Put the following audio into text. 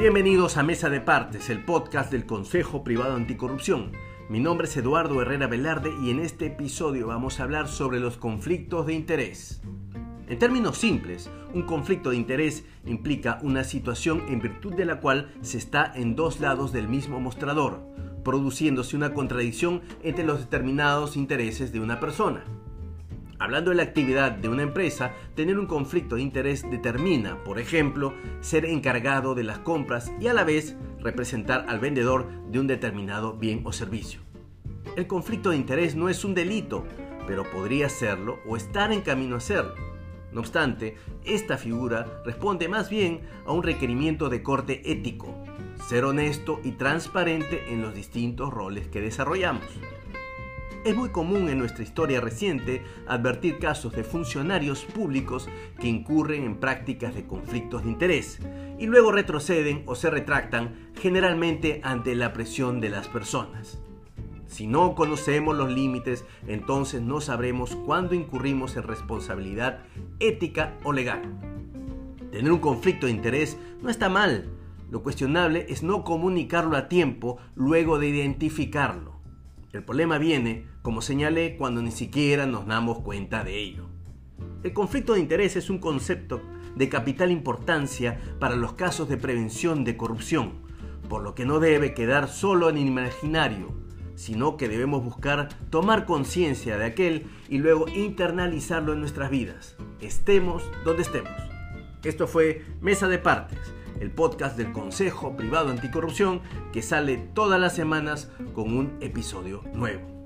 Bienvenidos a Mesa de Partes, el podcast del Consejo Privado Anticorrupción. Mi nombre es Eduardo Herrera Velarde y en este episodio vamos a hablar sobre los conflictos de interés. En términos simples, un conflicto de interés implica una situación en virtud de la cual se está en dos lados del mismo mostrador, produciéndose una contradicción entre los determinados intereses de una persona. Hablando de la actividad de una empresa, tener un conflicto de interés determina, por ejemplo, ser encargado de las compras y a la vez representar al vendedor de un determinado bien o servicio. El conflicto de interés no es un delito, pero podría serlo o estar en camino a serlo. No obstante, esta figura responde más bien a un requerimiento de corte ético, ser honesto y transparente en los distintos roles que desarrollamos. Es muy común en nuestra historia reciente advertir casos de funcionarios públicos que incurren en prácticas de conflictos de interés y luego retroceden o se retractan generalmente ante la presión de las personas. Si no conocemos los límites, entonces no sabremos cuándo incurrimos en responsabilidad ética o legal. Tener un conflicto de interés no está mal. Lo cuestionable es no comunicarlo a tiempo luego de identificarlo. El problema viene, como señalé, cuando ni siquiera nos damos cuenta de ello. El conflicto de interés es un concepto de capital importancia para los casos de prevención de corrupción, por lo que no debe quedar solo en el imaginario, sino que debemos buscar tomar conciencia de aquel y luego internalizarlo en nuestras vidas, estemos donde estemos. Esto fue Mesa de Partes el podcast del Consejo Privado Anticorrupción que sale todas las semanas con un episodio nuevo.